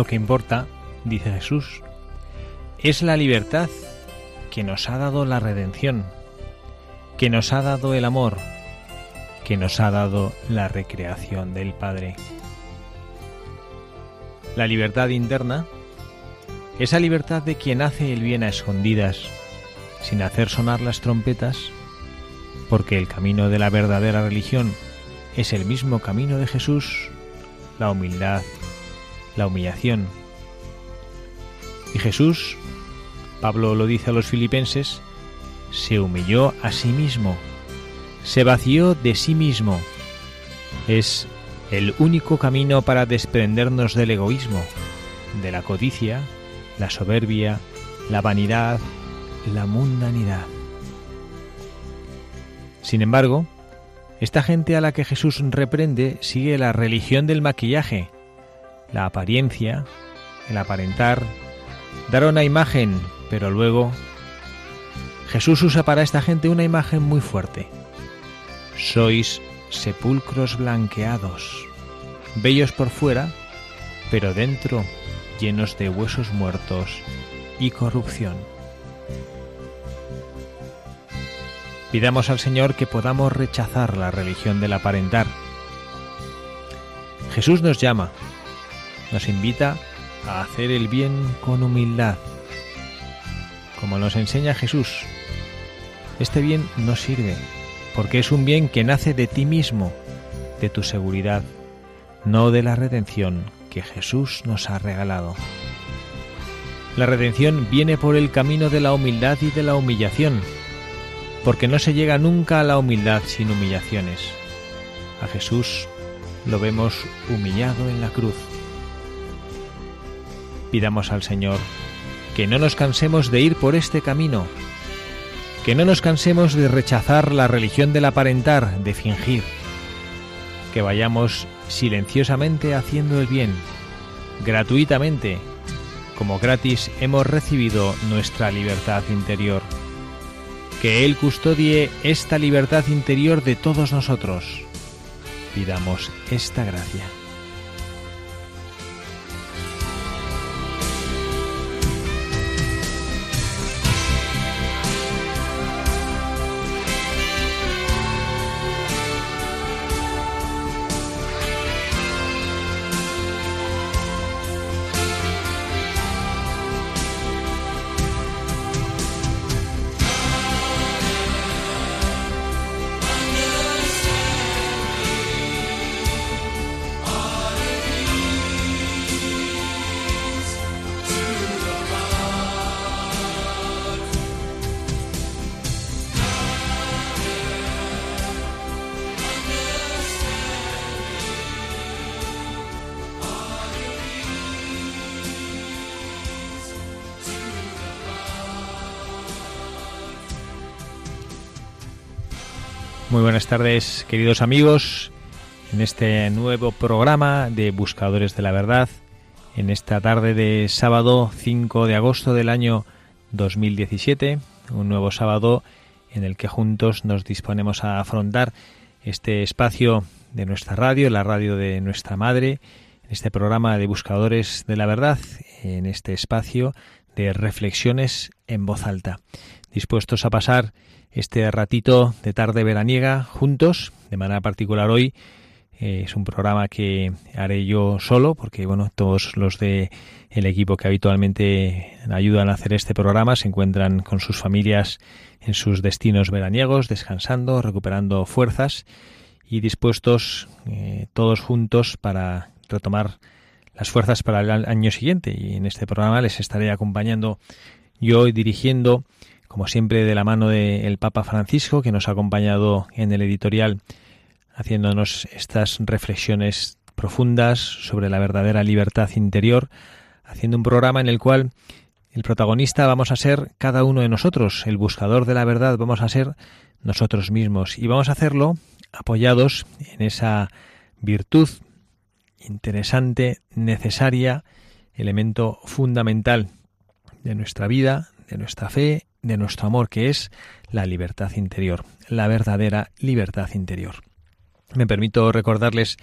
Lo que importa, dice Jesús, es la libertad que nos ha dado la redención, que nos ha dado el amor, que nos ha dado la recreación del Padre. La libertad interna, esa libertad de quien hace el bien a escondidas, sin hacer sonar las trompetas, porque el camino de la verdadera religión es el mismo camino de Jesús, la humildad, la humillación. Y Jesús, Pablo lo dice a los filipenses, se humilló a sí mismo, se vació de sí mismo. Es el único camino para desprendernos del egoísmo, de la codicia, la soberbia, la vanidad, la mundanidad. Sin embargo, esta gente a la que Jesús reprende sigue la religión del maquillaje, la apariencia, el aparentar, dar una imagen, pero luego Jesús usa para esta gente una imagen muy fuerte. Sois sepulcros blanqueados, bellos por fuera, pero dentro llenos de huesos muertos y corrupción. Pidamos al Señor que podamos rechazar la religión del aparentar. Jesús nos llama nos invita a hacer el bien con humildad. Como nos enseña Jesús, este bien no sirve, porque es un bien que nace de ti mismo, de tu seguridad, no de la redención que Jesús nos ha regalado. La redención viene por el camino de la humildad y de la humillación, porque no se llega nunca a la humildad sin humillaciones. A Jesús lo vemos humillado en la cruz Pidamos al Señor que no nos cansemos de ir por este camino, que no nos cansemos de rechazar la religión del aparentar, de fingir, que vayamos silenciosamente haciendo el bien, gratuitamente, como gratis hemos recibido nuestra libertad interior. Que Él custodie esta libertad interior de todos nosotros. Pidamos esta gracia. Buenas tardes, queridos amigos, en este nuevo programa de Buscadores de la Verdad, en esta tarde de sábado 5 de agosto del año 2017, un nuevo sábado en el que juntos nos disponemos a afrontar este espacio de nuestra radio, la radio de nuestra madre, este programa de Buscadores de la Verdad, en este espacio de reflexiones en voz alta. Dispuestos a pasar este ratito de tarde veraniega juntos, de manera particular hoy. Eh, es un programa que haré yo solo, porque bueno, todos los de el equipo que habitualmente ayudan a hacer este programa se encuentran con sus familias en sus destinos veraniegos, descansando, recuperando fuerzas y dispuestos eh, todos juntos para retomar las fuerzas para el año siguiente. Y en este programa les estaré acompañando yo y dirigiendo, como siempre, de la mano del Papa Francisco, que nos ha acompañado en el editorial, haciéndonos estas reflexiones profundas sobre la verdadera libertad interior, haciendo un programa en el cual el protagonista vamos a ser cada uno de nosotros, el buscador de la verdad vamos a ser nosotros mismos. Y vamos a hacerlo apoyados en esa virtud interesante, necesaria, elemento fundamental de nuestra vida, de nuestra fe, de nuestro amor, que es la libertad interior, la verdadera libertad interior. Me permito recordarles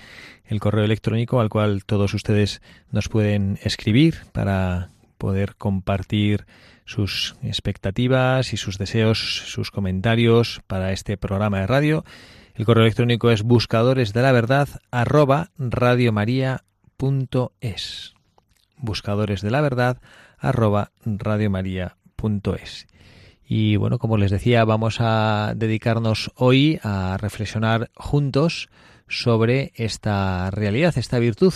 el correo electrónico al cual todos ustedes nos pueden escribir para poder compartir sus expectativas y sus deseos, sus comentarios para este programa de radio el correo electrónico es buscadores de la verdad arroba radiomaria.es. Buscadores de la verdad arroba radiomaria.es. Y bueno, como les decía, vamos a dedicarnos hoy a reflexionar juntos sobre esta realidad, esta virtud,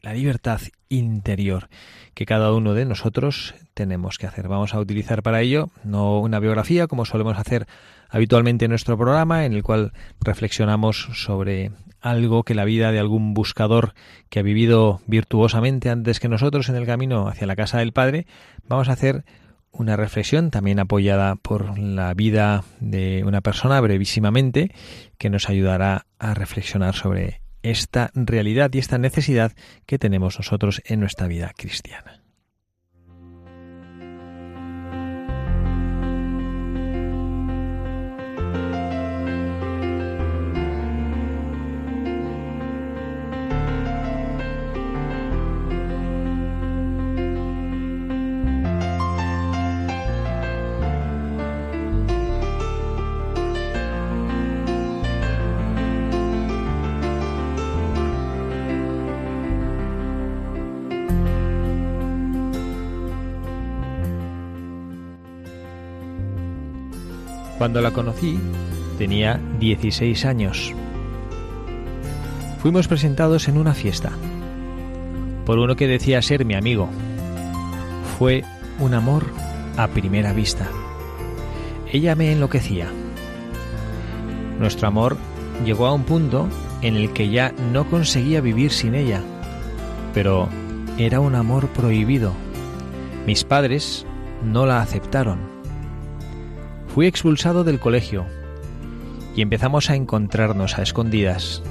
la libertad interior que cada uno de nosotros tenemos que hacer. Vamos a utilizar para ello no una biografía como solemos hacer habitualmente en nuestro programa, en el cual reflexionamos sobre algo que la vida de algún buscador que ha vivido virtuosamente antes que nosotros en el camino hacia la casa del Padre, vamos a hacer una reflexión también apoyada por la vida de una persona brevísimamente que nos ayudará a reflexionar sobre esta realidad y esta necesidad que tenemos nosotros en nuestra vida cristiana. Cuando la conocí, tenía 16 años. Fuimos presentados en una fiesta por uno que decía ser mi amigo. Fue un amor a primera vista. Ella me enloquecía. Nuestro amor llegó a un punto en el que ya no conseguía vivir sin ella, pero era un amor prohibido. Mis padres no la aceptaron. Fui expulsado del colegio y empezamos a encontrarnos a escondidas.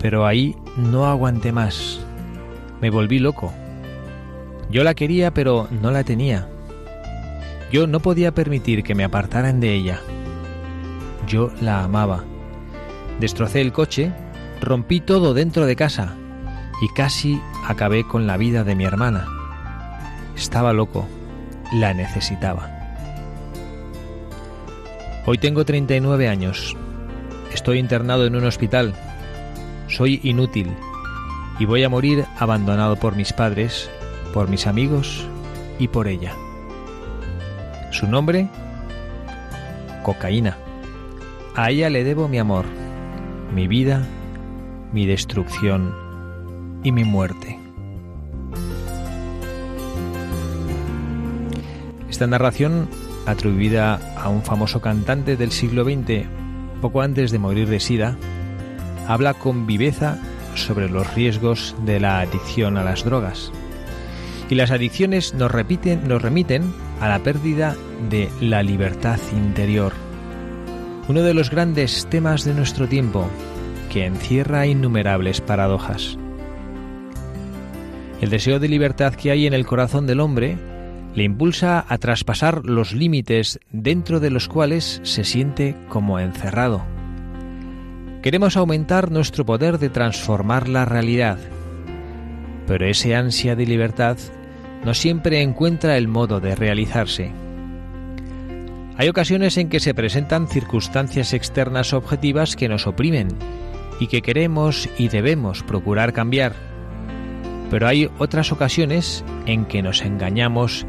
Pero ahí no aguanté más. Me volví loco. Yo la quería pero no la tenía. Yo no podía permitir que me apartaran de ella. Yo la amaba. Destrocé el coche, rompí todo dentro de casa y casi acabé con la vida de mi hermana. Estaba loco, la necesitaba. Hoy tengo 39 años. Estoy internado en un hospital. Soy inútil y voy a morir abandonado por mis padres, por mis amigos y por ella. Su nombre, cocaína. A ella le debo mi amor, mi vida, mi destrucción y mi muerte. Esta narración atribuida a un famoso cantante del siglo XX, poco antes de morir de sida, habla con viveza sobre los riesgos de la adicción a las drogas. Y las adicciones nos, remiten a la pérdida de la libertad interior, uno de los grandes temas de nuestro tiempo, que encierra innumerables paradojas. El deseo de libertad que hay en el corazón del hombre le impulsa a traspasar los límites dentro de los cuales se siente como encerrado. Queremos aumentar nuestro poder de transformar la realidad, pero ese ansia de libertad no siempre encuentra el modo de realizarse. Hay ocasiones en que se presentan circunstancias externas objetivas que nos oprimen y que queremos y debemos procurar cambiar. Pero hay otras ocasiones en que nos engañamos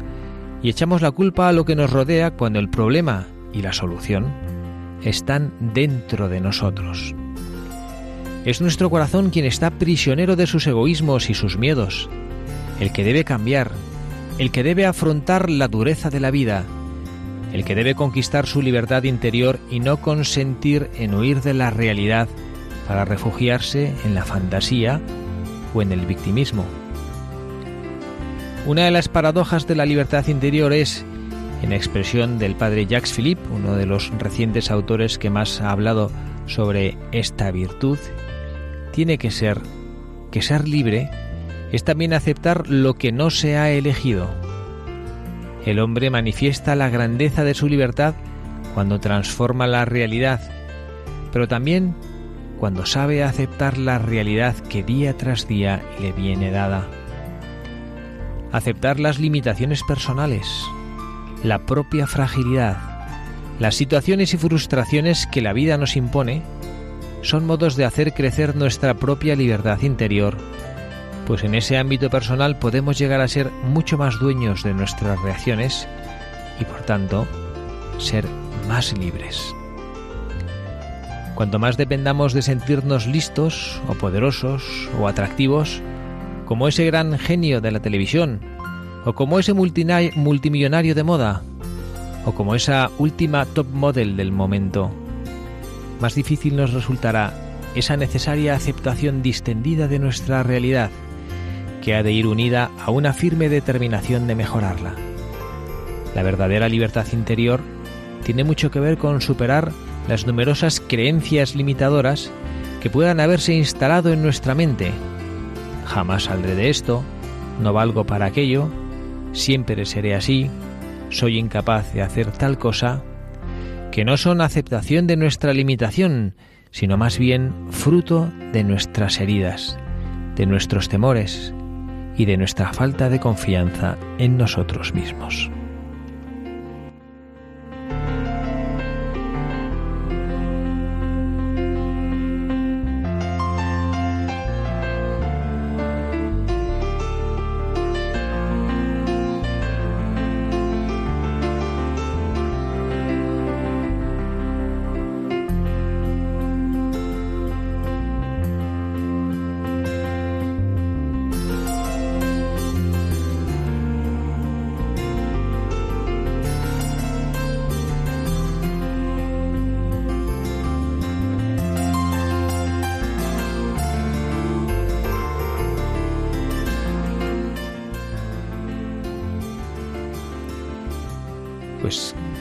y echamos la culpa a lo que nos rodea cuando el problema y la solución están dentro de nosotros. Es nuestro corazón quien está prisionero de sus egoísmos y sus miedos, el que debe cambiar, el que debe afrontar la dureza de la vida, el que debe conquistar su libertad interior y no consentir en huir de la realidad para refugiarse en la fantasía o en el victimismo. Una de las paradojas de la libertad interior es, en expresión del padre Jacques Philippe, uno de los recientes autores que más ha hablado sobre esta virtud, tiene que ser que ser libre es también aceptar lo que no se ha elegido el hombre manifiesta la grandeza de su libertad cuando transforma la realidad, pero también cuando sabe aceptar la realidad que día tras día le viene dada. Aceptar las limitaciones personales, la propia fragilidad, las situaciones y frustraciones que la vida nos impone, son modos de hacer crecer nuestra propia libertad interior pues en ese ámbito personal podemos llegar a ser mucho más dueños de nuestras reacciones y por tanto ser más libres. Cuanto más dependamos de sentirnos listos o poderosos o atractivos, como ese gran genio de la televisión, o como ese multimillonario de moda, o como esa última top model del momento, más difícil nos resultará esa necesaria aceptación distendida de nuestra realidad que ha de ir unida a una firme determinación de mejorarla. La verdadera libertad interior tiene mucho que ver con superar las numerosas creencias limitadoras que puedan haberse instalado en nuestra mente. Jamás saldré de esto, no valgo para aquello, siempre seré así, soy incapaz de hacer tal cosa, que no son aceptación de nuestra limitación, sino más bien fruto de nuestras heridas, de nuestros temores, y de nuestra falta de confianza en nosotros mismos.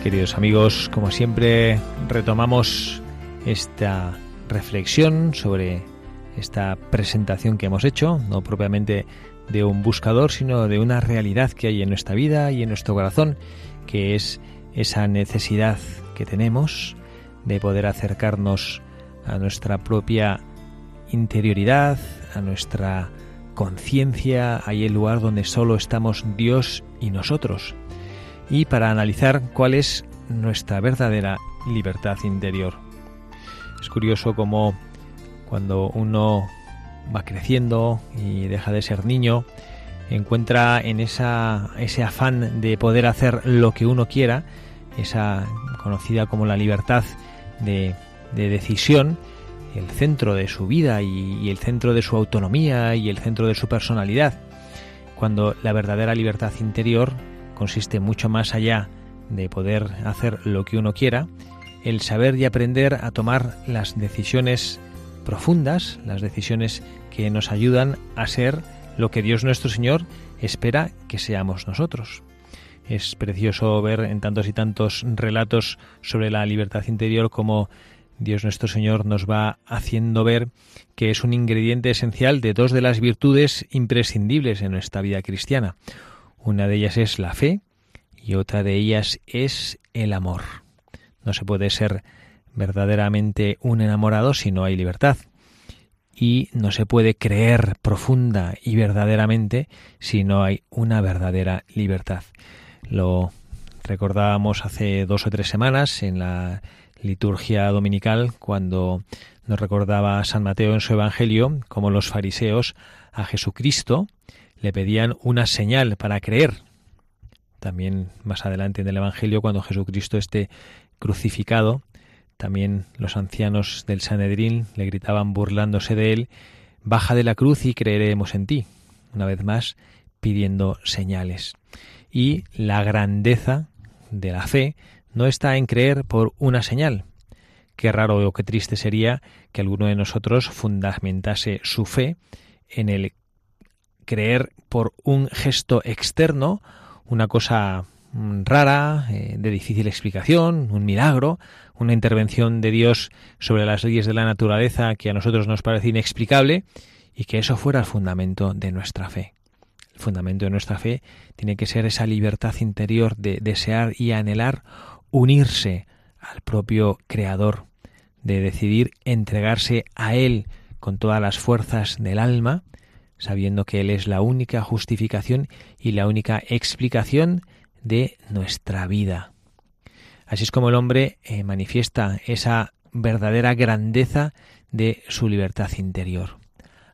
Queridos amigos, como siempre retomamos esta reflexión sobre esta presentación que hemos hecho, no propiamente de un buscador, sino de una realidad que hay en nuestra vida y en nuestro corazón, que es esa necesidad que tenemos de poder acercarnos a nuestra propia interioridad, a nuestra conciencia, ahí el lugar donde solo estamos Dios y nosotros y para analizar cuál es nuestra verdadera libertad interior. Es curioso cómo cuando uno va creciendo y deja de ser niño, encuentra en esa, ese afán de poder hacer lo que uno quiera, esa conocida como la libertad de, decisión, el centro de su vida y el centro de su autonomía y el centro de su personalidad, cuando la verdadera libertad interior consiste mucho más allá de poder hacer lo que uno quiera, el saber y aprender a tomar las decisiones profundas, las decisiones que nos ayudan a ser lo que Dios nuestro Señor espera que seamos nosotros. Es precioso ver en tantos y tantos relatos sobre la libertad interior como Dios nuestro Señor nos va haciendo ver que es un ingrediente esencial de dos de las virtudes imprescindibles en nuestra vida cristiana. Una de ellas es la fe y otra de ellas es el amor. No se puede ser verdaderamente un enamorado si no hay libertad. y no se puede creer profunda y verdaderamente si no hay una verdadera libertad. Lo recordábamos hace dos o tres semanas en la liturgia dominical cuando nos recordaba San Mateo en su Evangelio como los fariseos a Jesucristo le pedían una señal para creer. También más adelante en el Evangelio, cuando Jesucristo esté crucificado, también los ancianos del Sanedrín le gritaban burlándose de él, Baja de la cruz y creeremos en ti. Una vez más, pidiendo señales. Y la grandeza de la fe no está en creer por una señal. Qué raro o qué triste sería que alguno de nosotros fundamentase su fe en el creer por un gesto externo, una cosa mm, rara, eh, de difícil explicación, un milagro, una intervención de Dios sobre las leyes de la naturaleza que a nosotros nos parece inexplicable y que eso fuera el fundamento de nuestra fe. El fundamento de nuestra fe tiene que ser esa libertad interior de desear y anhelar unirse al propio Creador, de decidir entregarse a Él con todas las fuerzas del alma sabiendo que Él es la única justificación y la única explicación de nuestra vida. Así es como el hombre eh, manifiesta esa verdadera grandeza de su libertad interior.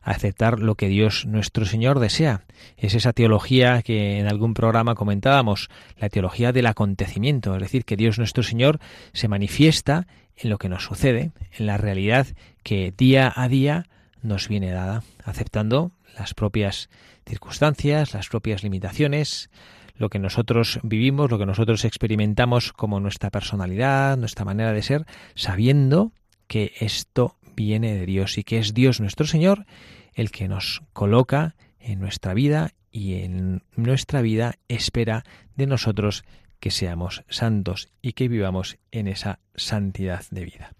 Aceptar lo que Dios nuestro Señor desea. Es esa teología que en algún programa comentábamos, la teología del acontecimiento, es decir, que Dios nuestro Señor se manifiesta en lo que nos sucede, en la realidad que día a día nos viene dada, aceptando las propias circunstancias, las propias limitaciones, lo que nosotros vivimos, lo que nosotros experimentamos como nuestra personalidad, nuestra manera de ser, sabiendo que esto viene de Dios y que es Dios nuestro Señor el que nos coloca en nuestra vida y en nuestra vida espera de nosotros que seamos santos y que vivamos en esa santidad de vida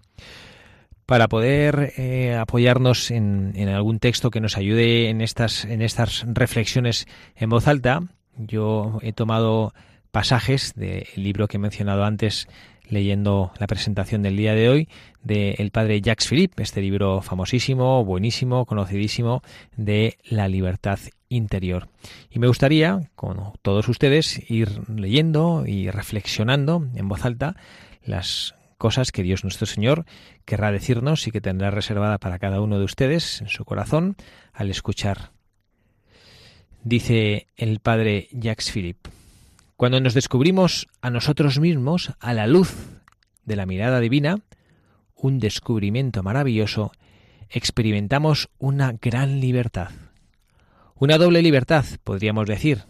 para poder eh, apoyarnos en, algún texto que nos ayude en estas, en estas reflexiones en voz alta, yo he tomado pasajes del libro que he mencionado antes leyendo la presentación del día de hoy del padre Jacques Philippe, este libro famosísimo, buenísimo, conocidísimo de la libertad interior. Y me gustaría, con todos ustedes, ir leyendo y reflexionando en voz alta las cosas que Dios nuestro Señor querrá decirnos y que tendrá reservada para cada uno de ustedes en su corazón al escuchar. Dice el padre Jacques Philippe, cuando nos descubrimos a nosotros mismos a la luz de la mirada divina, un descubrimiento maravilloso, experimentamos una gran libertad. Una doble libertad, podríamos decir,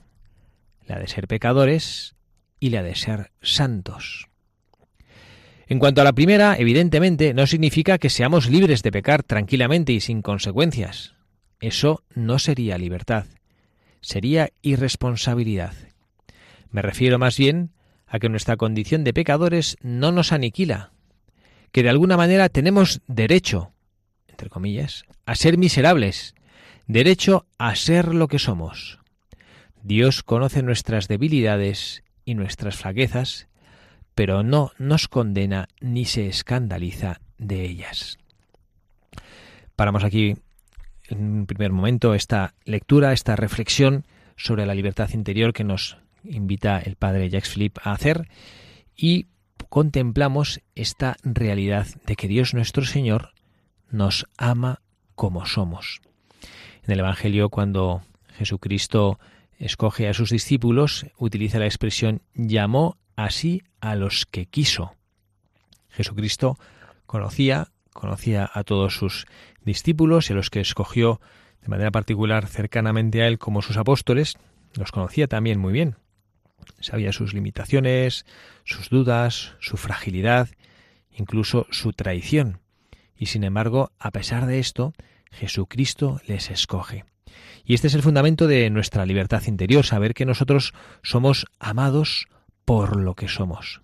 la de ser pecadores y la de ser santos. En cuanto a la primera, evidentemente, no significa que seamos libres de pecar tranquilamente y sin consecuencias. Eso no sería libertad, sería irresponsabilidad. Me refiero más bien a que nuestra condición de pecadores no nos aniquila, que de alguna manera tenemos derecho, entre comillas, a ser miserables, derecho a ser lo que somos. Dios conoce nuestras debilidades y nuestras flaquezas pero no nos condena ni se escandaliza de ellas. Paramos aquí en un primer momento esta lectura, esta reflexión sobre la libertad interior que nos invita el padre Jacques Philippe a hacer y contemplamos esta realidad de que Dios nuestro Señor nos ama como somos. En el Evangelio, cuando Jesucristo escoge a sus discípulos, utiliza la expresión llamó así a los que quiso. Jesucristo conocía, conocía a todos sus discípulos y a los que escogió de manera particular cercanamente a él como sus apóstoles, los conocía también muy bien. Sabía sus limitaciones, sus dudas, su fragilidad, incluso su traición. Y sin embargo, a pesar de esto, Jesucristo les escoge. Y este es el fundamento de nuestra libertad interior, saber que nosotros somos amados por lo que somos.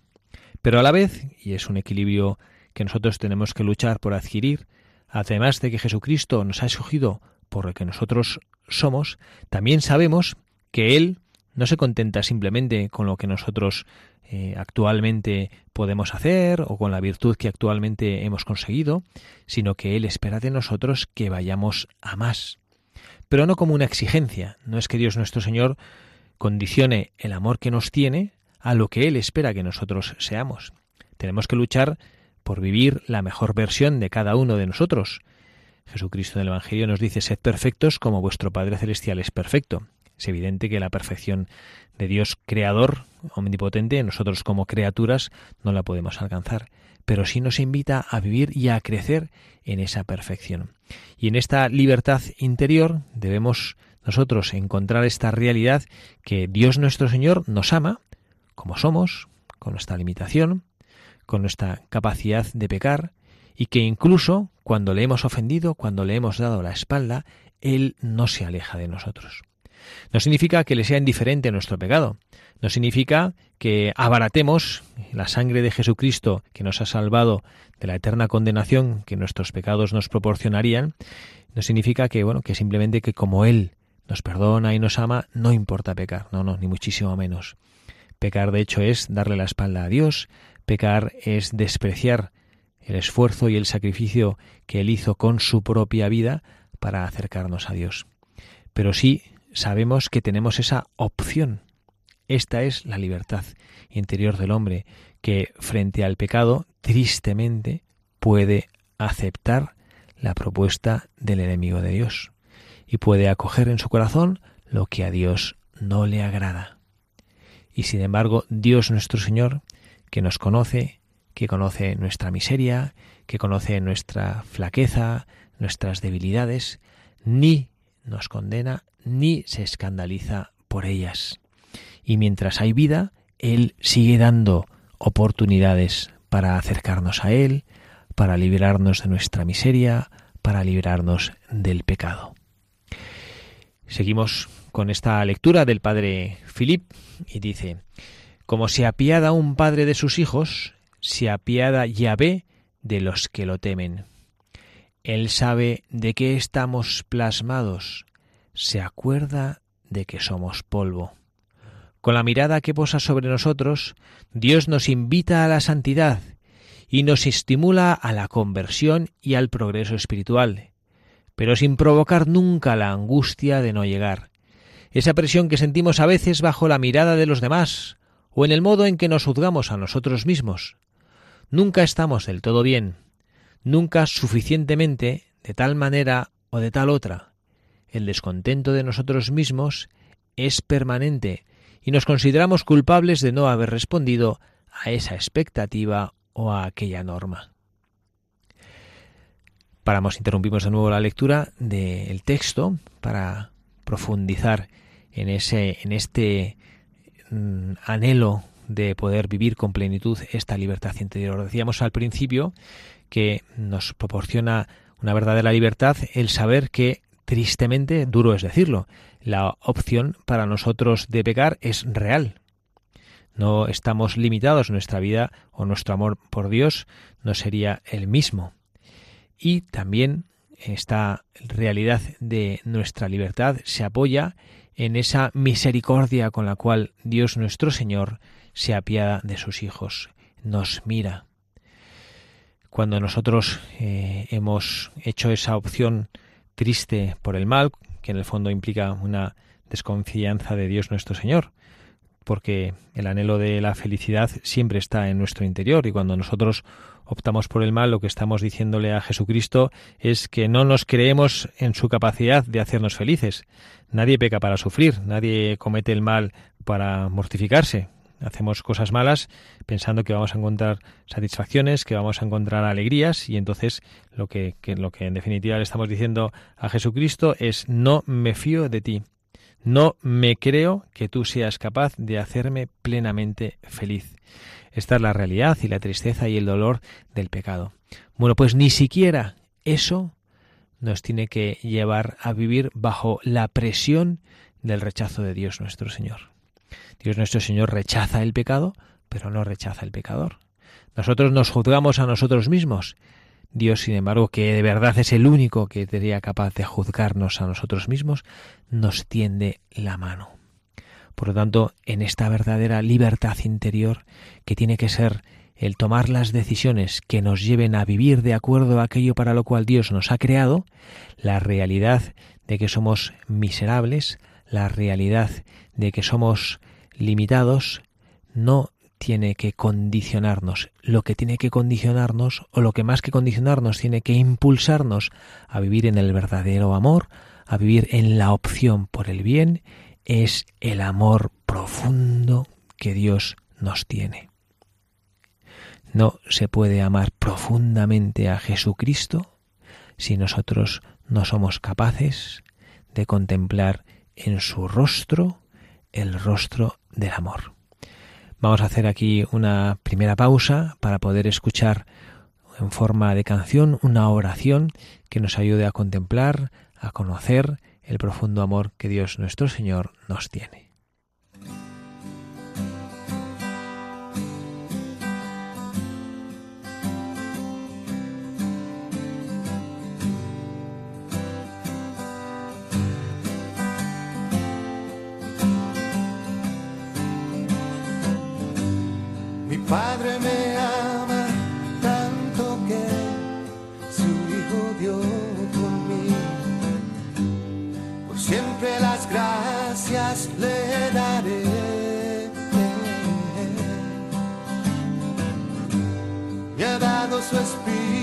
Pero a la vez, y es un equilibrio que nosotros tenemos que luchar por adquirir, además de que Jesucristo nos ha escogido por lo que nosotros somos, también sabemos que Él no se contenta simplemente con lo que nosotros eh, actualmente podemos hacer o con la virtud que actualmente hemos conseguido, sino que Él espera de nosotros que vayamos a más. Pero no como una exigencia, no es que Dios nuestro Señor condicione el amor que nos tiene a lo que Él espera que nosotros seamos. Tenemos que luchar por vivir la mejor versión de cada uno de nosotros. Jesucristo en el Evangelio nos dice, sed perfectos como vuestro Padre Celestial es perfecto. Es evidente que la perfección de Dios creador, omnipotente, nosotros como criaturas no la podemos alcanzar, pero sí nos invita a vivir y a crecer en esa perfección. Y en esta libertad interior debemos nosotros encontrar esta realidad que Dios nuestro Señor nos ama, como somos, con nuestra limitación, con nuestra capacidad de pecar, y que incluso cuando le hemos ofendido, cuando le hemos dado la espalda, Él no se aleja de nosotros. No significa que le sea indiferente nuestro pecado. No significa que abaratemos la sangre de Jesucristo que nos ha salvado de la eterna condenación que nuestros pecados nos proporcionarían. No significa que, bueno, que simplemente que como Él nos perdona y nos ama, no importa pecar. No, no, ni muchísimo menos. Pecar, de hecho, es darle la espalda a Dios. Pecar es despreciar el esfuerzo y el sacrificio que Él hizo con su propia vida para acercarnos a Dios. Pero sí sabemos que tenemos esa opción. Esta es la libertad interior del hombre, que frente al pecado, tristemente, puede aceptar la propuesta del enemigo de Dios y puede acoger en su corazón lo que a Dios no le agrada. Y sin embargo, Dios nuestro Señor, que nos conoce, que conoce nuestra miseria, que conoce nuestra flaqueza, nuestras debilidades, ni nos condena ni se escandaliza por ellas. Y mientras hay vida, Él sigue dando oportunidades para acercarnos a Él, para librarnos de nuestra miseria, para librarnos del pecado. Seguimos con esta lectura del padre Philip y dice, como se apiada un padre de sus hijos, se apiada Yahvé de los que lo temen. Él sabe de qué estamos plasmados, se acuerda de que somos polvo. Con la mirada que posa sobre nosotros, Dios nos invita a la santidad y nos estimula a la conversión y al progreso espiritual, pero sin provocar nunca la angustia de no llegar, esa presión que sentimos a veces bajo la mirada de los demás o en el modo en que nos juzgamos a nosotros mismos. Nunca estamos del todo bien, nunca suficientemente, de tal manera o de tal otra. El descontento de nosotros mismos es permanente y nos consideramos culpables de no haber respondido a esa expectativa o a aquella norma. Paramos, interrumpimos de nuevo la lectura del texto para profundizar en ese, en este mm, anhelo de poder vivir con plenitud esta libertad interior. Decíamos al principio que nos proporciona una verdadera libertad el saber que, tristemente, duro es decirlo, la opción para nosotros de pecar es real. No estamos limitados, nuestra vida o nuestro amor por Dios no sería el mismo. Y también esta realidad de nuestra libertad se apoya en esa misericordia con la cual Dios nuestro Señor se apiada de sus hijos, nos mira. Cuando nosotros eh, hemos hecho esa opción triste por el mal, que en el fondo implica una desconfianza de Dios nuestro Señor, porque el anhelo de la felicidad siempre está en nuestro interior y cuando nosotros optamos por el mal, lo que estamos diciéndole a Jesucristo es que no nos creemos en su capacidad de hacernos felices. Nadie peca para sufrir, nadie comete el mal para mortificarse. Hacemos cosas malas pensando que vamos a encontrar satisfacciones, que vamos a encontrar alegrías y entonces lo que, lo que en definitiva le estamos diciendo a Jesucristo es no me fío de ti. No me creo que tú seas capaz de hacerme plenamente feliz. Esta es la realidad y la tristeza y el dolor del pecado. Bueno, pues ni siquiera eso nos tiene que llevar a vivir bajo la presión del rechazo de Dios nuestro Señor. Dios nuestro Señor rechaza el pecado, pero no rechaza el pecador. Nosotros nos juzgamos a nosotros mismos. Dios, sin embargo, que de verdad es el único que sería capaz de juzgarnos a nosotros mismos, nos tiende la mano. Por lo tanto, en esta verdadera libertad interior que tiene que ser el tomar las decisiones que nos lleven a vivir de acuerdo a aquello para lo cual Dios nos ha creado, la realidad de que somos miserables, la realidad de que somos limitados, no tiene que condicionarnos. Lo que tiene que condicionarnos, o lo que más que condicionarnos, tiene que impulsarnos a vivir en el verdadero amor, a vivir en la opción por el bien, es el amor profundo que Dios nos tiene. No se puede amar profundamente a Jesucristo si nosotros no somos capaces de contemplar en su rostro el rostro del amor. Vamos a hacer aquí una primera pausa para poder escuchar en forma de canción una oración que nos ayude a contemplar, a conocer el profundo amor que Dios nuestro Señor nos tiene. Padre me Su espíritu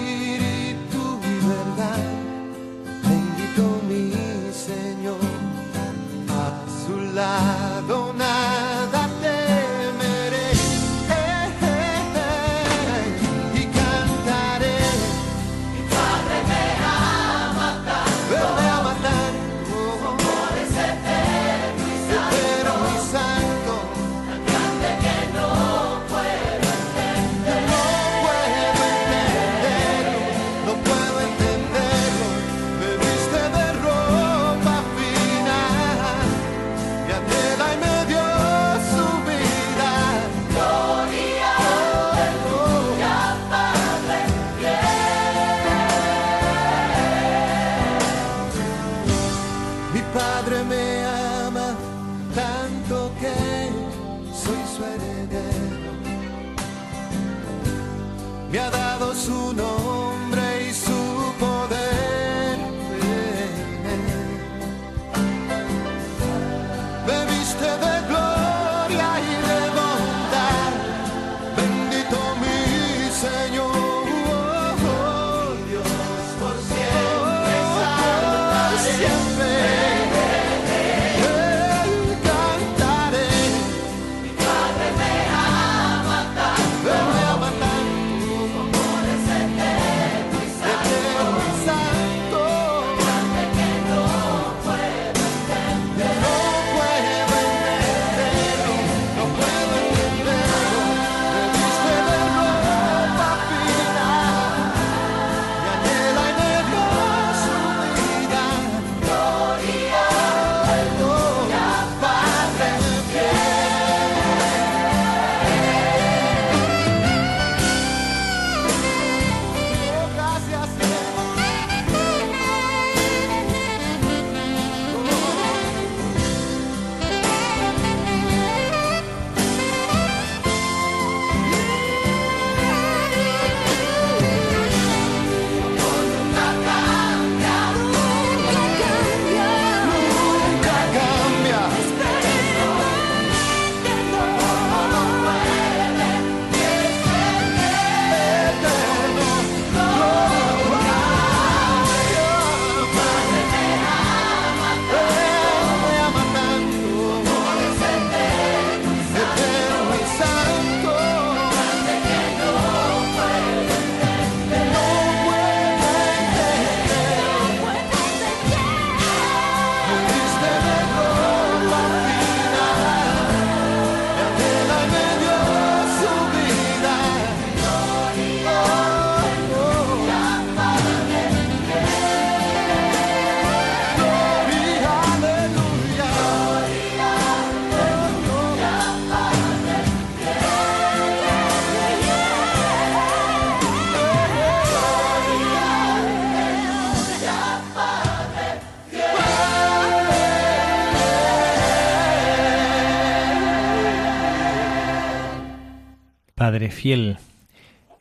Padre fiel.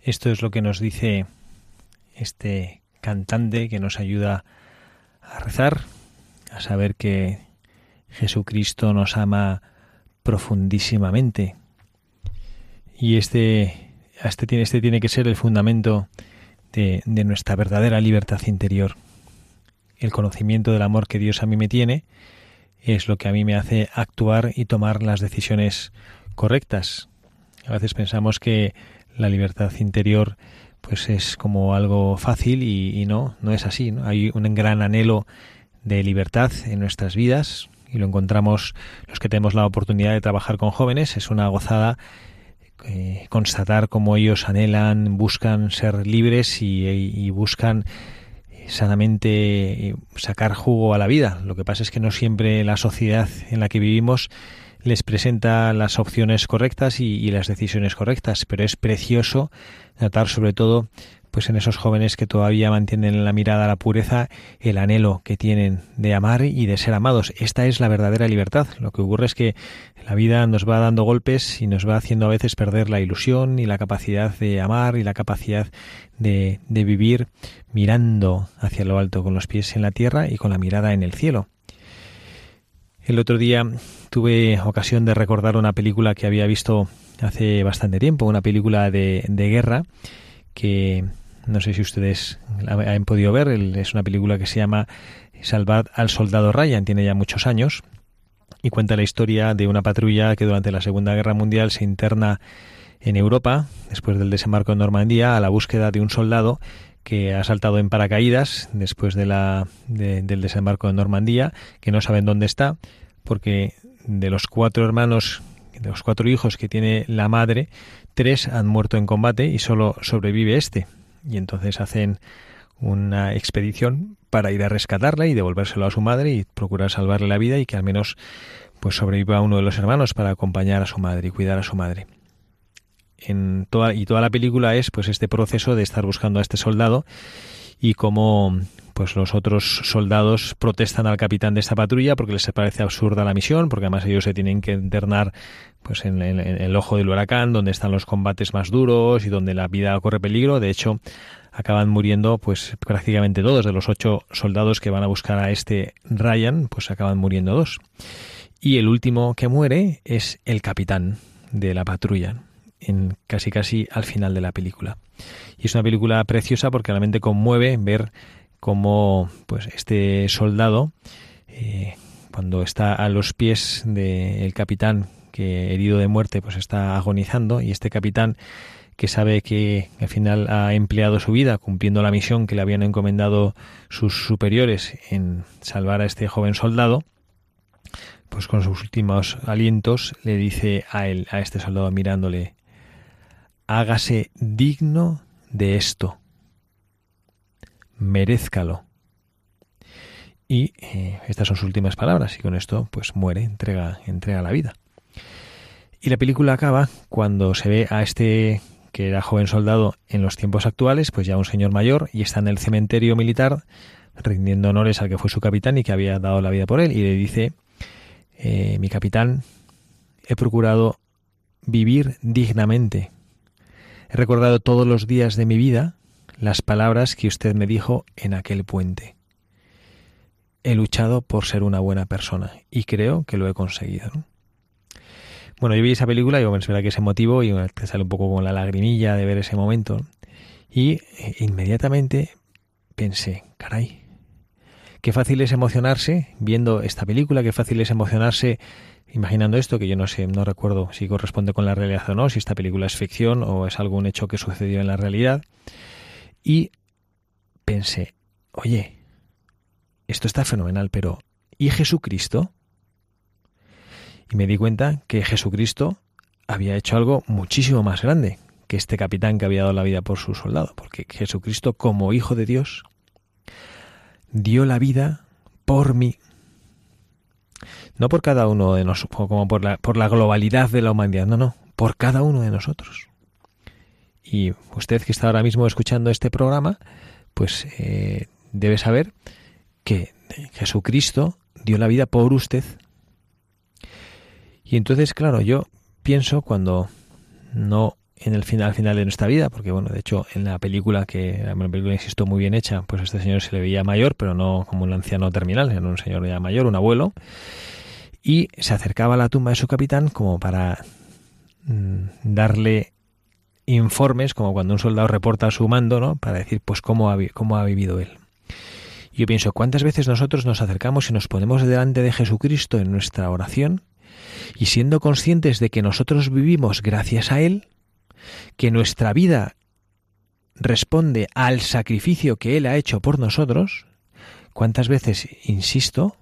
Esto es lo que nos dice este cantante que nos ayuda a rezar, a saber que Jesucristo nos ama profundísimamente. Y este, este, tiene, este tiene que ser el fundamento de, de nuestra verdadera libertad interior. El conocimiento del amor que Dios a mí me tiene es lo que a mí me hace actuar y tomar las decisiones correctas. A veces pensamos que la libertad interior pues es como algo fácil y, no, no es así. Hay un gran anhelo de libertad en nuestras vidas y lo encontramos los que tenemos la oportunidad de trabajar con jóvenes. Es una gozada eh, constatar cómo ellos anhelan, buscan ser libres y buscan sanamente sacar jugo a la vida. Lo que pasa es que no siempre la sociedad en la que vivimos les presenta las opciones correctas y, las decisiones correctas, pero es precioso notar sobre todo pues en esos jóvenes que todavía mantienen en la mirada la pureza, el anhelo que tienen de amar y de ser amados. Esta es la verdadera libertad. Lo que ocurre es que la vida nos va dando golpes y nos va haciendo a veces perder la ilusión y la capacidad de amar y la capacidad de, de vivir mirando hacia lo alto con los pies en la tierra y con la mirada en el cielo. El otro día tuve ocasión de recordar una película que había visto hace bastante tiempo, una película de, de guerra que no sé si ustedes la han podido ver, es una película que se llama Salvad al soldado Ryan, tiene ya muchos años y cuenta la historia de una patrulla que durante la Segunda Guerra Mundial se interna en Europa, después del desembarco en Normandía, a la búsqueda de un soldado que ha saltado en paracaídas después de la, del desembarco en Normandía, que no saben dónde está, porque de los cuatro hermanos, de los cuatro hijos que tiene la madre, tres han muerto en combate y solo sobrevive este, y entonces hacen una expedición para ir a rescatarla y devolvérselo a su madre y procurar salvarle la vida y que al menos pues sobreviva uno de los hermanos para acompañar a su madre y cuidar a su madre. En toda, y toda la película es pues este proceso de estar buscando a este soldado y cómo pues los otros soldados protestan al capitán de esta patrulla porque les parece absurda la misión, porque además ellos se tienen que internar pues en, el ojo del huracán, donde están los combates más duros y donde la vida corre peligro. De hecho, acaban muriendo pues prácticamente todos de los ocho soldados que van a buscar a este Ryan, pues acaban muriendo dos. Y el último que muere es el capitán de la patrulla, en casi casi al final de la película. Y es una película preciosa porque realmente conmueve ver cómo pues este soldado eh, cuando está a los pies del capitán que herido de muerte pues está agonizando y este capitán que sabe que al final ha empleado su vida cumpliendo la misión que le habían encomendado sus superiores en salvar a este joven soldado, pues con sus últimos alientos le dice a él, a este soldado mirándole, hágase digno de esto, merezcalo. Y eh, estas son sus últimas palabras y con esto pues muere, entrega, entrega la vida. Y la película acaba cuando se ve a este que era joven soldado en los tiempos actuales, pues ya un señor mayor, y está en el cementerio militar rindiendo honores al que fue su capitán y que había dado la vida por él, y le dice, eh, mi capitán, he procurado vivir dignamente. He recordado todos los días de mi vida las palabras que usted me dijo en aquel puente. He luchado por ser una buena persona y creo que lo he conseguido. Bueno, yo vi esa película y bueno, es verdad que ese motivo y te sale un poco con la lagrimilla de ver ese momento. Y eh, inmediatamente pensé, caray, qué fácil es emocionarse viendo esta película, qué fácil es emocionarse imaginando esto, que yo no sé, no recuerdo si corresponde con la realidad o no, si esta película es ficción o es algún hecho que sucedió en la realidad. Y pensé, oye, esto está fenomenal, pero ¿y Jesucristo? y me di cuenta que Jesucristo había hecho algo muchísimo más grande que este capitán que había dado la vida por su soldado, porque Jesucristo como Hijo de Dios dio la vida por mí. No por cada uno de nosotros, como por la, por la globalidad de la humanidad, no, no, por cada uno de nosotros. Y usted que está ahora mismo escuchando este programa, pues eh, debe saber que Jesucristo dio la vida por usted y entonces, claro, yo pienso cuando no en el final final de nuestra vida, porque bueno, de hecho en la película que la película insisto muy bien hecha, pues este señor se le veía mayor, pero no como un anciano terminal, era un señor ya mayor, un abuelo, y se acercaba a la tumba de su capitán como para mm, darle informes, como cuando un soldado reporta a su mando, ¿no? Para decir, pues cómo ha, cómo ha vivido él. Yo pienso, ¿cuántas veces nosotros nos acercamos y nos ponemos delante de Jesucristo en nuestra oración y siendo conscientes de que nosotros vivimos gracias a Él, que nuestra vida responde al sacrificio que Él ha hecho por nosotros, ¿cuántas veces, insisto,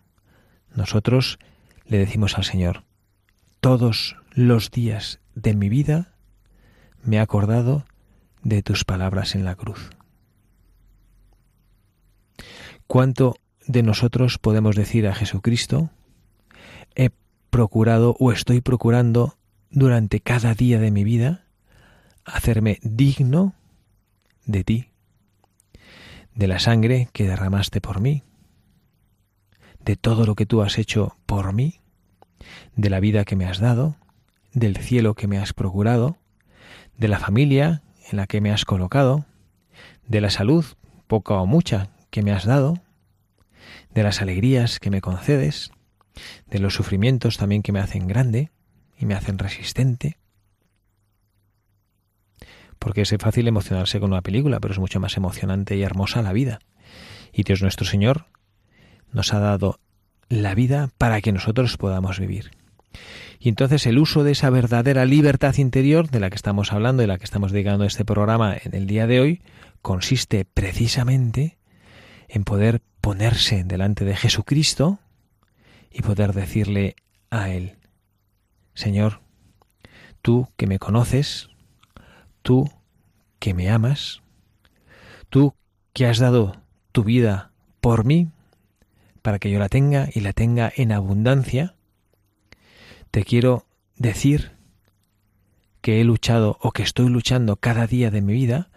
nosotros le decimos al Señor, todos los días de mi vida me he acordado de tus palabras en la cruz? ¿Cuánto de nosotros podemos decir a Jesucristo, he procurado o estoy procurando durante cada día de mi vida hacerme digno de ti, de la sangre que derramaste por mí, de todo lo que tú has hecho por mí, de la vida que me has dado, del cielo que me has procurado, de la familia en la que me has colocado, de la salud, poca o mucha, que me has dado, de las alegrías que me concedes, de los sufrimientos también que me hacen grande y me hacen resistente. Porque es fácil emocionarse con una película, pero es mucho más emocionante y hermosa la vida. Y Dios nuestro Señor nos ha dado la vida para que nosotros podamos vivir. Y entonces el uso de esa verdadera libertad interior de la que estamos hablando, de la que estamos dedicando este programa en el día de hoy, consiste precisamente en poder ponerse delante de Jesucristo y poder decirle a Él, Señor, tú que me conoces, tú que me amas, tú que has dado tu vida por mí, para que yo la tenga y la tenga en abundancia, te quiero decir que he luchado o que estoy luchando cada día de mi vida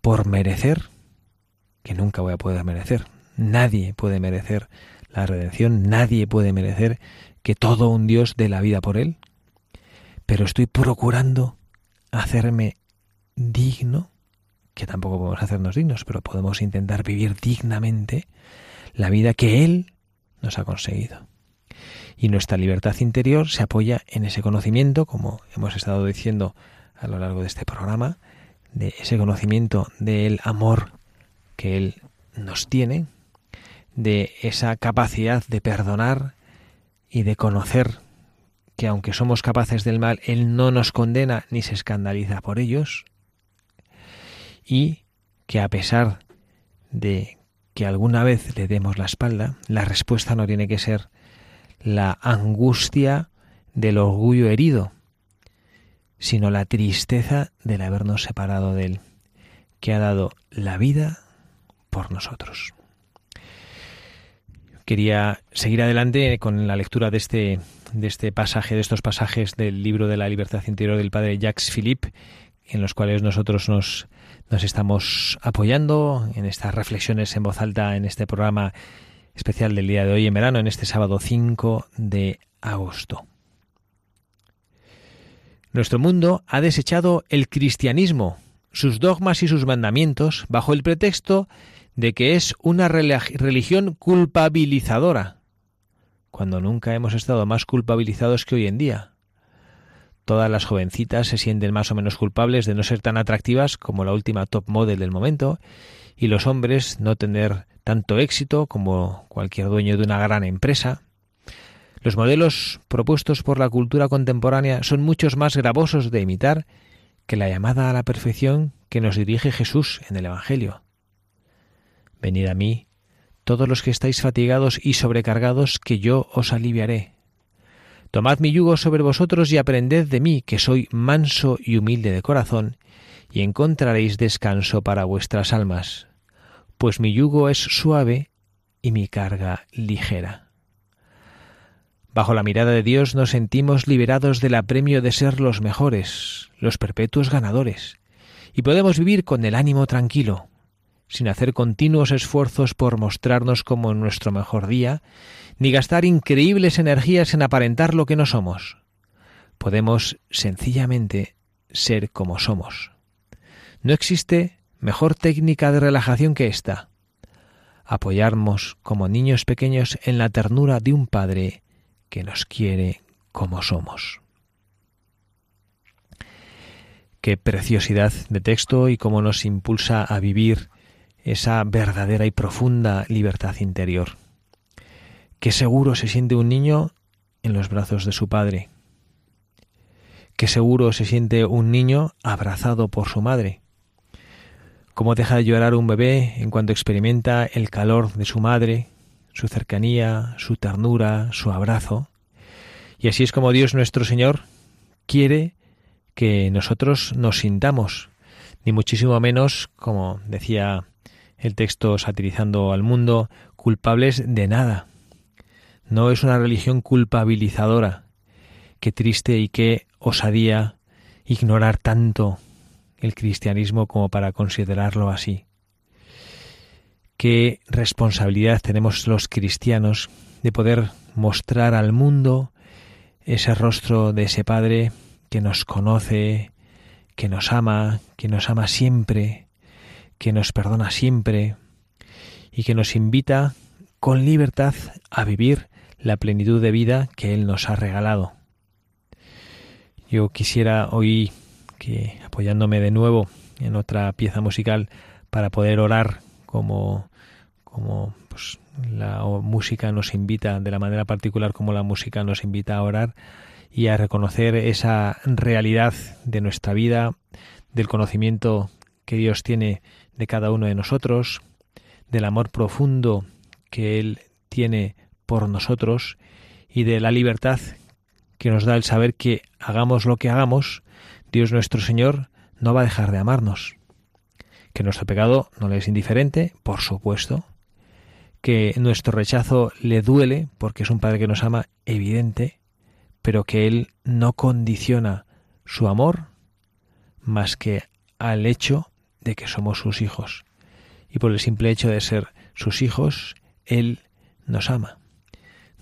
por merecer, que nunca voy a poder merecer, nadie puede merecer la redención, nadie puede merecer que todo un Dios dé la vida por él, pero estoy procurando hacerme digno, que tampoco podemos hacernos dignos, pero podemos intentar vivir dignamente la vida que Él nos ha conseguido. Y nuestra libertad interior se apoya en ese conocimiento, como hemos estado diciendo a lo largo de este programa, de ese conocimiento del amor que Él nos tiene, de esa capacidad de perdonar y de conocer que aunque somos capaces del mal, Él no nos condena ni se escandaliza por ellos, y que a pesar de que alguna vez le demos la espalda, la respuesta no tiene que ser la angustia del orgullo herido, sino la tristeza del habernos separado de Él, que ha dado la vida por nosotros. Quería seguir adelante con la lectura de este, de este pasaje, de estos pasajes del libro de la libertad interior del padre Jacques Philippe, en los cuales nosotros nos, nos estamos apoyando en estas reflexiones en voz alta en este programa especial del día de hoy en verano, en este sábado 5 de agosto. Nuestro mundo ha desechado el cristianismo, sus dogmas y sus mandamientos bajo el pretexto de que es una religión culpabilizadora, cuando nunca hemos estado más culpabilizados que hoy en día. Todas las jovencitas se sienten más o menos culpables de no ser tan atractivas como la última top model del momento, y los hombres no tener tanto éxito como cualquier dueño de una gran empresa. Los modelos propuestos por la cultura contemporánea son muchos más gravosos de imitar que la llamada a la perfección que nos dirige Jesús en el Evangelio. Venid a mí, todos los que estáis fatigados y sobrecargados, que yo os aliviaré. Tomad mi yugo sobre vosotros y aprended de mí, que soy manso y humilde de corazón, y encontraréis descanso para vuestras almas, pues mi yugo es suave y mi carga ligera. Bajo la mirada de Dios nos sentimos liberados del apremio de ser los mejores, los perpetuos ganadores, y podemos vivir con el ánimo tranquilo, sin hacer continuos esfuerzos por mostrarnos como en nuestro mejor día, ni gastar increíbles energías en aparentar lo que no somos. Podemos sencillamente ser como somos. No existe mejor técnica de relajación que esta. Apoyarnos como niños pequeños en la ternura de un Padre que nos quiere como somos. Qué preciosidad de texto y cómo nos impulsa a vivir esa verdadera y profunda libertad interior. Qué seguro se siente un niño en los brazos de su padre. Qué seguro se siente un niño abrazado por su madre. Cómo deja de llorar un bebé en cuanto experimenta el calor de su madre, su cercanía, su ternura, su abrazo. Y así es como Dios nuestro Señor quiere que nosotros nos sintamos, ni muchísimo menos, como decía el texto satirizando al mundo, culpables de nada. No es una religión culpabilizadora. Qué triste y qué osadía ignorar tanto el cristianismo como para considerarlo así. Qué responsabilidad tenemos los cristianos de poder mostrar al mundo ese rostro de ese Padre que nos conoce, que nos ama, que nos ama siempre, que nos perdona siempre y que nos invita con libertad a vivir la plenitud de vida que Él nos ha regalado. Yo quisiera hoy que apoyándome de nuevo en otra pieza musical para poder orar como como pues, la música nos invita de la manera particular como la música nos invita a orar y a reconocer esa realidad de nuestra vida, del conocimiento que Dios tiene de cada uno de nosotros, del amor profundo que Él tiene por nosotros y de la libertad que nos da el saber que hagamos lo que hagamos, Dios nuestro Señor no va a dejar de amarnos. Que nuestro pecado no le es indiferente, por supuesto. Que nuestro rechazo le duele, porque es un Padre que nos ama, evidente pero que Él no condiciona su amor más que al hecho de que somos sus hijos. Y por el simple hecho de ser sus hijos, Él nos ama.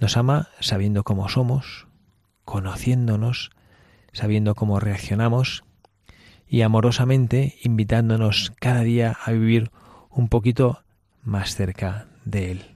Nos ama sabiendo cómo somos, conociéndonos, sabiendo cómo reaccionamos y amorosamente invitándonos cada día a vivir un poquito más cerca de Él.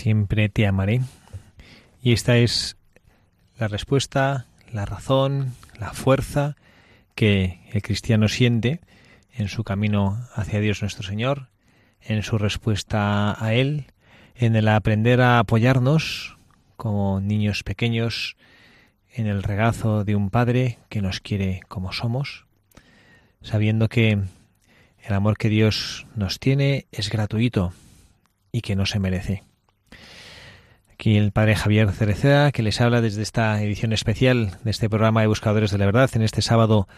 Siempre te amaré. Y esta es la respuesta, la razón, la fuerza que el cristiano siente en su camino hacia Dios nuestro Señor, en su respuesta a Él, en el aprender a apoyarnos como niños pequeños en el regazo de un Padre que nos quiere como somos, sabiendo que el amor que Dios nos tiene es gratuito y que no se merece. Aquí el Padre Javier Cereceda, que les habla desde esta edición especial de este programa de Buscadores de la Verdad, en este sábado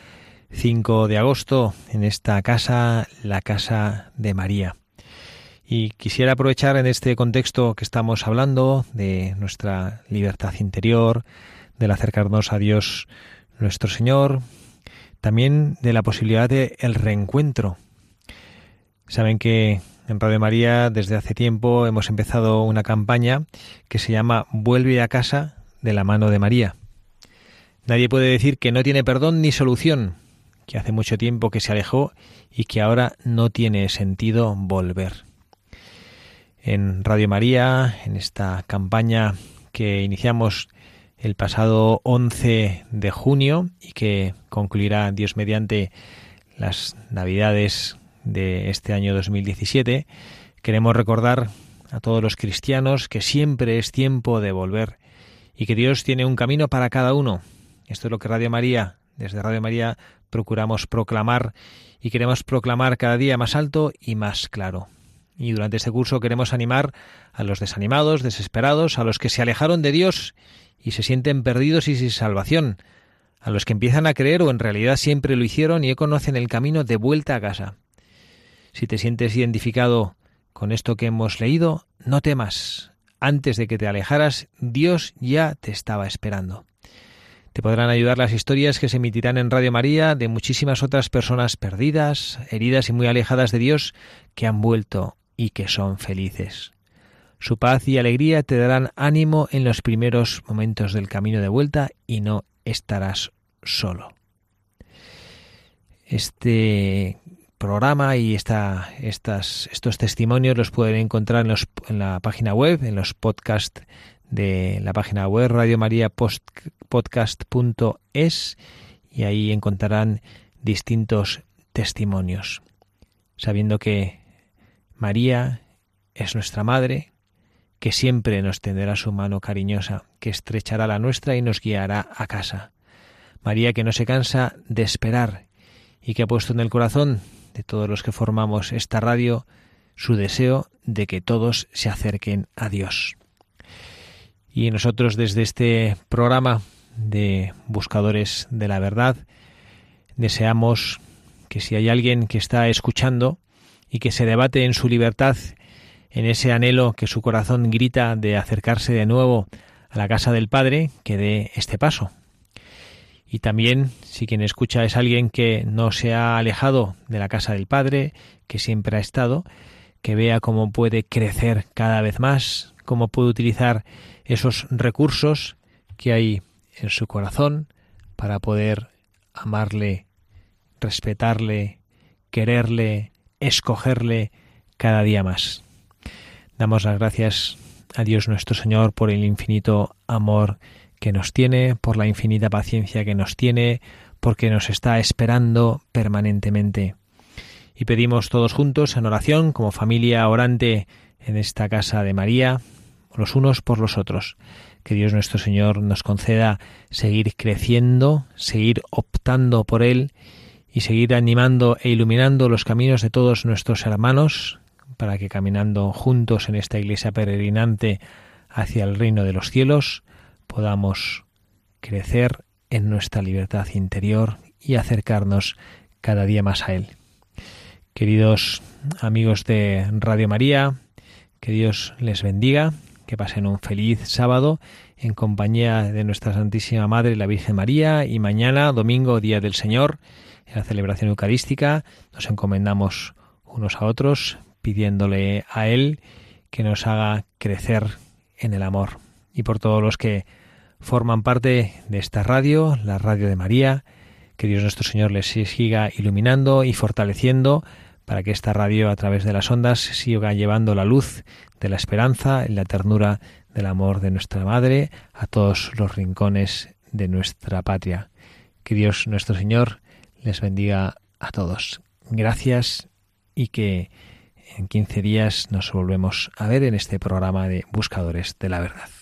5 de agosto, en esta casa, la Casa de María. Y quisiera aprovechar en este contexto que estamos hablando de nuestra libertad interior, del acercarnos a Dios nuestro Señor, también de la posibilidad de el reencuentro. Saben que en Radio María desde hace tiempo hemos empezado una campaña que se llama Vuelve a casa de la mano de María. Nadie puede decir que no tiene perdón ni solución, que hace mucho tiempo que se alejó y que ahora no tiene sentido volver. En Radio María, en esta campaña que iniciamos el pasado 11 de junio y que concluirá Dios mediante las Navidades de este año 2017, queremos recordar a todos los cristianos que siempre es tiempo de volver y que Dios tiene un camino para cada uno. Esto es lo que Radio María, desde Radio María, procuramos proclamar y queremos proclamar cada día más alto y más claro. Y durante este curso queremos animar a los desanimados, desesperados, a los que se alejaron de Dios y se sienten perdidos y sin salvación, a los que empiezan a creer o en realidad siempre lo hicieron y conocen el camino de vuelta a casa. Si te sientes identificado con esto que hemos leído, no temas. Antes de que te alejaras, Dios ya te estaba esperando. Te podrán ayudar las historias que se emitirán en Radio María de muchísimas otras personas perdidas, heridas y muy alejadas de Dios que han vuelto y que son felices. Su paz y alegría te darán ánimo en los primeros momentos del camino de vuelta y no estarás solo. Este programa y esta, estas, estos testimonios los pueden encontrar en, los, en la página web, en los podcasts de la página web radiomariapodcast.es y ahí encontrarán distintos testimonios, sabiendo que María es nuestra madre, que siempre nos tenderá su mano cariñosa, que estrechará la nuestra y nos guiará a casa. María que no se cansa de esperar y que ha puesto en el corazón de todos los que formamos esta radio su deseo de que todos se acerquen a Dios. Y nosotros desde este programa de Buscadores de la Verdad deseamos que si hay alguien que está escuchando y que se debate en su libertad, en ese anhelo que su corazón grita de acercarse de nuevo a la casa del Padre, que dé este paso. Y también, si quien escucha es alguien que no se ha alejado de la casa del Padre, que siempre ha estado, que vea cómo puede crecer cada vez más, cómo puede utilizar esos recursos que hay en su corazón para poder amarle, respetarle, quererle, escogerle cada día más. Damos las gracias a Dios nuestro Señor por el infinito amor que nos tiene, por la infinita paciencia que nos tiene, porque nos está esperando permanentemente. Y pedimos todos juntos en oración, como familia orante en esta casa de María, los unos por los otros. Que Dios nuestro Señor nos conceda seguir creciendo, seguir optando por Él y seguir animando e iluminando los caminos de todos nuestros hermanos para que caminando juntos en esta iglesia peregrinante hacia el reino de los cielos podamos crecer en nuestra libertad interior y acercarnos cada día más a Él. Queridos amigos de Radio María, que Dios les bendiga que pasen un feliz sábado en compañía de nuestra Santísima Madre, la Virgen María, y mañana, domingo, Día del Señor, en la celebración eucarística, nos encomendamos unos a otros, pidiéndole a Él que nos haga crecer en el amor. Y por todos los que forman parte de esta radio, la radio de María, que Dios nuestro Señor les siga iluminando y fortaleciendo para que esta radio a través de las ondas siga llevando la luz de la esperanza y la ternura del amor de nuestra Madre a todos los rincones de nuestra patria. Que Dios nuestro Señor les bendiga a todos. Gracias y que en 15 días nos volvemos a ver en este programa de Buscadores de la Verdad.